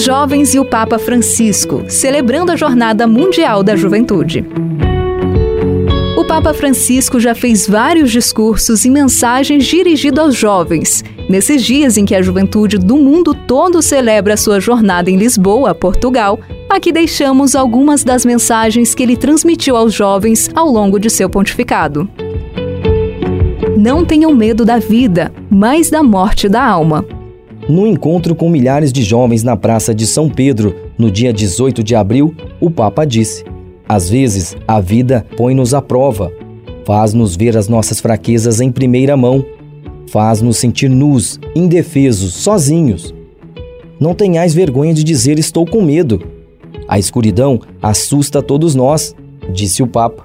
Jovens e o Papa Francisco, celebrando a Jornada Mundial da Juventude. O Papa Francisco já fez vários discursos e mensagens dirigidos aos jovens. Nesses dias em que a juventude do mundo todo celebra sua jornada em Lisboa, Portugal, aqui deixamos algumas das mensagens que ele transmitiu aos jovens ao longo de seu pontificado. Não tenham medo da vida, mas da morte da alma. No encontro com milhares de jovens na Praça de São Pedro, no dia 18 de abril, o Papa disse: às vezes, a vida põe-nos à prova, faz-nos ver as nossas fraquezas em primeira mão, faz-nos sentir nus, indefesos, sozinhos. Não tenhais vergonha de dizer estou com medo. A escuridão assusta todos nós, disse o Papa.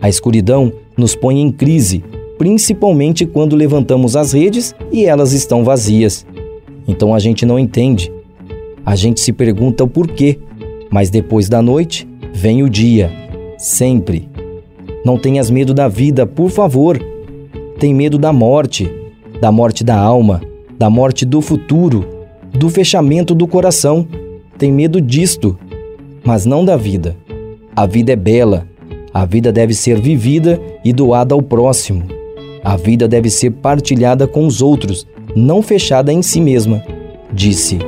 A escuridão nos põe em crise, principalmente quando levantamos as redes e elas estão vazias. Então a gente não entende. A gente se pergunta o porquê, mas depois da noite Vem o dia, sempre. Não tenhas medo da vida, por favor. Tem medo da morte, da morte da alma, da morte do futuro, do fechamento do coração. Tem medo disto, mas não da vida. A vida é bela, a vida deve ser vivida e doada ao próximo. A vida deve ser partilhada com os outros, não fechada em si mesma, disse.